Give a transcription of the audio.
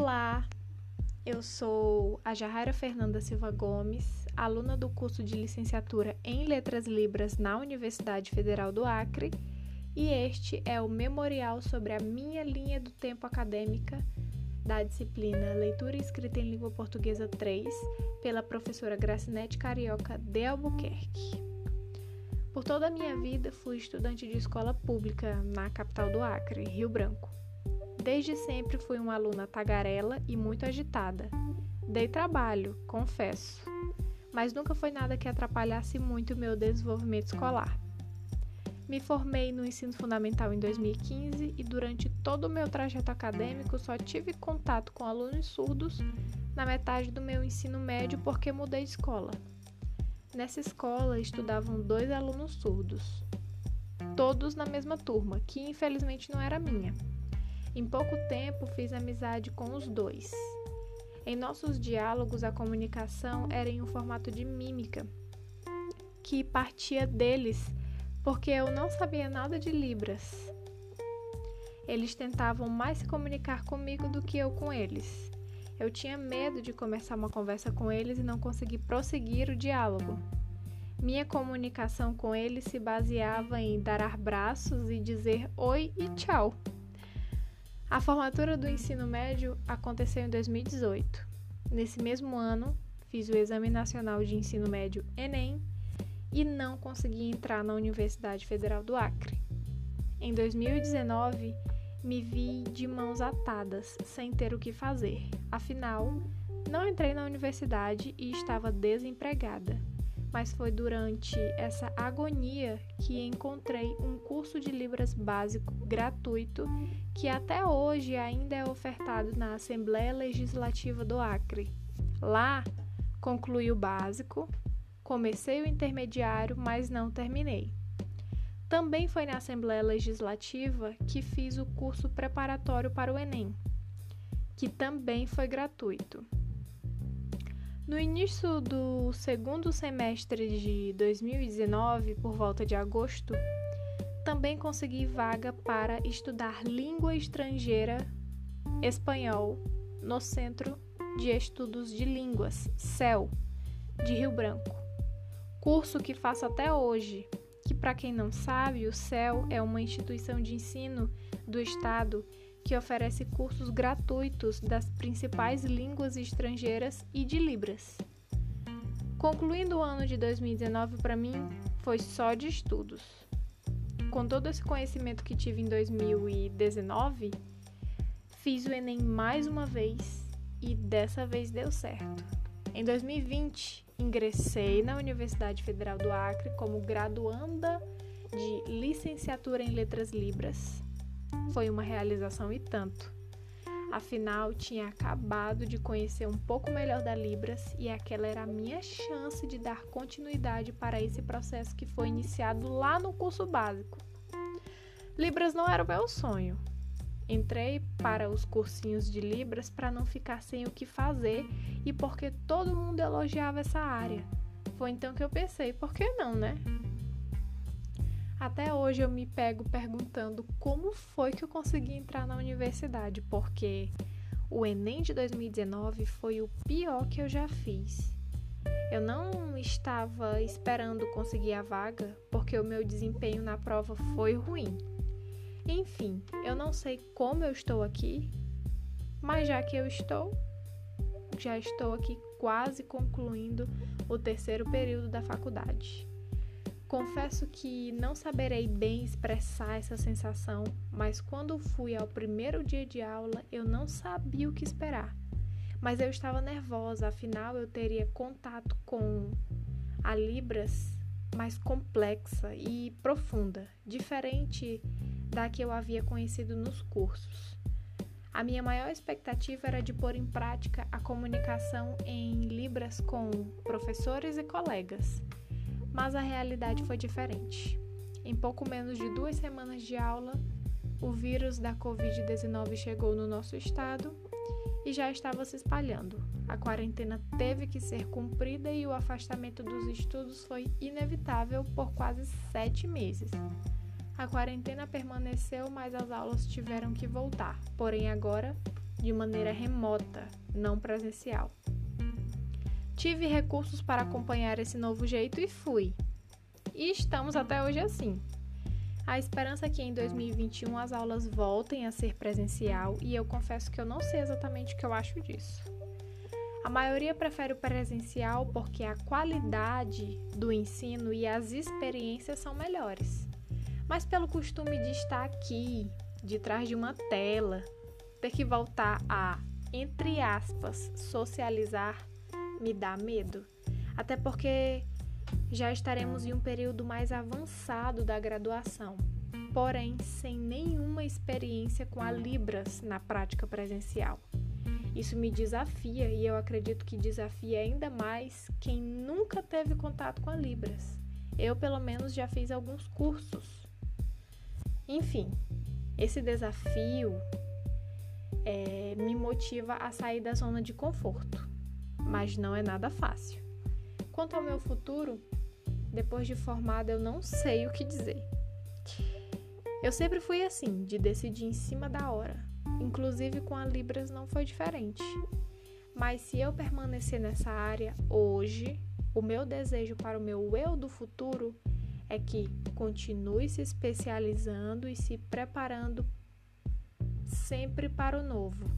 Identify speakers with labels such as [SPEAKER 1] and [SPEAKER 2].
[SPEAKER 1] Olá, eu sou a Jahaira Fernanda Silva Gomes, aluna do curso de licenciatura em Letras Libras na Universidade Federal do Acre, e este é o memorial sobre a minha linha do tempo acadêmica da disciplina Leitura e Escrita em Língua Portuguesa 3, pela professora Gracinete Carioca de Albuquerque. Por toda a minha vida, fui estudante de escola pública na capital do Acre, Rio Branco. Desde sempre fui uma aluna tagarela e muito agitada. Dei trabalho, confesso, mas nunca foi nada que atrapalhasse muito o meu desenvolvimento escolar. Me formei no ensino fundamental em 2015 e durante todo o meu trajeto acadêmico só tive contato com alunos surdos na metade do meu ensino médio porque mudei de escola. Nessa escola estudavam dois alunos surdos, todos na mesma turma, que infelizmente não era minha. Em pouco tempo fiz amizade com os dois. Em nossos diálogos, a comunicação era em um formato de mímica, que partia deles, porque eu não sabia nada de Libras. Eles tentavam mais se comunicar comigo do que eu com eles. Eu tinha medo de começar uma conversa com eles e não conseguir prosseguir o diálogo. Minha comunicação com eles se baseava em dar abraços e dizer oi e tchau. A formatura do ensino médio aconteceu em 2018. Nesse mesmo ano, fiz o Exame Nacional de Ensino Médio Enem e não consegui entrar na Universidade Federal do Acre. Em 2019, me vi de mãos atadas, sem ter o que fazer. Afinal, não entrei na universidade e estava desempregada mas foi durante essa agonia que encontrei um curso de Libras básico gratuito que até hoje ainda é ofertado na Assembleia Legislativa do Acre. Lá, concluí o básico, comecei o intermediário, mas não terminei. Também foi na Assembleia Legislativa que fiz o curso preparatório para o Enem, que também foi gratuito. No início do segundo semestre de 2019, por volta de agosto, também consegui vaga para estudar língua estrangeira espanhol no Centro de Estudos de Línguas, CEL, de Rio Branco. Curso que faço até hoje, que para quem não sabe, o CEL é uma instituição de ensino do estado que oferece cursos gratuitos das principais línguas estrangeiras e de Libras. Concluindo o ano de 2019 para mim foi só de estudos. Com todo esse conhecimento que tive em 2019, fiz o Enem mais uma vez e dessa vez deu certo. Em 2020, ingressei na Universidade Federal do Acre como graduanda de licenciatura em Letras Libras foi uma realização e tanto. Afinal, tinha acabado de conhecer um pouco melhor da Libras e aquela era a minha chance de dar continuidade para esse processo que foi iniciado lá no curso básico. Libras não era o meu sonho. Entrei para os cursinhos de Libras para não ficar sem o que fazer e porque todo mundo elogiava essa área. Foi então que eu pensei, por que não, né? Até hoje eu me pego perguntando como foi que eu consegui entrar na universidade, porque o Enem de 2019 foi o pior que eu já fiz. Eu não estava esperando conseguir a vaga porque o meu desempenho na prova foi ruim. Enfim, eu não sei como eu estou aqui, mas já que eu estou, já estou aqui quase concluindo o terceiro período da faculdade. Confesso que não saberei bem expressar essa sensação, mas quando fui ao primeiro dia de aula eu não sabia o que esperar. Mas eu estava nervosa, afinal eu teria contato com a Libras mais complexa e profunda, diferente da que eu havia conhecido nos cursos. A minha maior expectativa era de pôr em prática a comunicação em Libras com professores e colegas mas a realidade foi diferente. Em pouco menos de duas semanas de aula, o vírus da Covid-19 chegou no nosso estado e já estava se espalhando. A quarentena teve que ser cumprida e o afastamento dos estudos foi inevitável por quase sete meses. A quarentena permaneceu, mas as aulas tiveram que voltar. Porém, agora de maneira remota, não presencial. Tive recursos para acompanhar esse novo jeito e fui. E estamos até hoje assim. A esperança é que em 2021 as aulas voltem a ser presencial e eu confesso que eu não sei exatamente o que eu acho disso. A maioria prefere o presencial porque a qualidade do ensino e as experiências são melhores. Mas pelo costume de estar aqui, de trás de uma tela, ter que voltar a, entre aspas, socializar, me dá medo. Até porque já estaremos em um período mais avançado da graduação, porém sem nenhuma experiência com a Libras na prática presencial. Isso me desafia e eu acredito que desafia ainda mais quem nunca teve contato com a Libras. Eu, pelo menos, já fiz alguns cursos. Enfim, esse desafio é, me motiva a sair da zona de conforto, mas não é nada fácil. Quanto ao meu futuro, depois de formada, eu não sei o que dizer. Eu sempre fui assim, de decidir em cima da hora. Inclusive com a Libras não foi diferente. Mas se eu permanecer nessa área hoje, o meu desejo para o meu eu do futuro é que continue se especializando e se preparando sempre para o novo.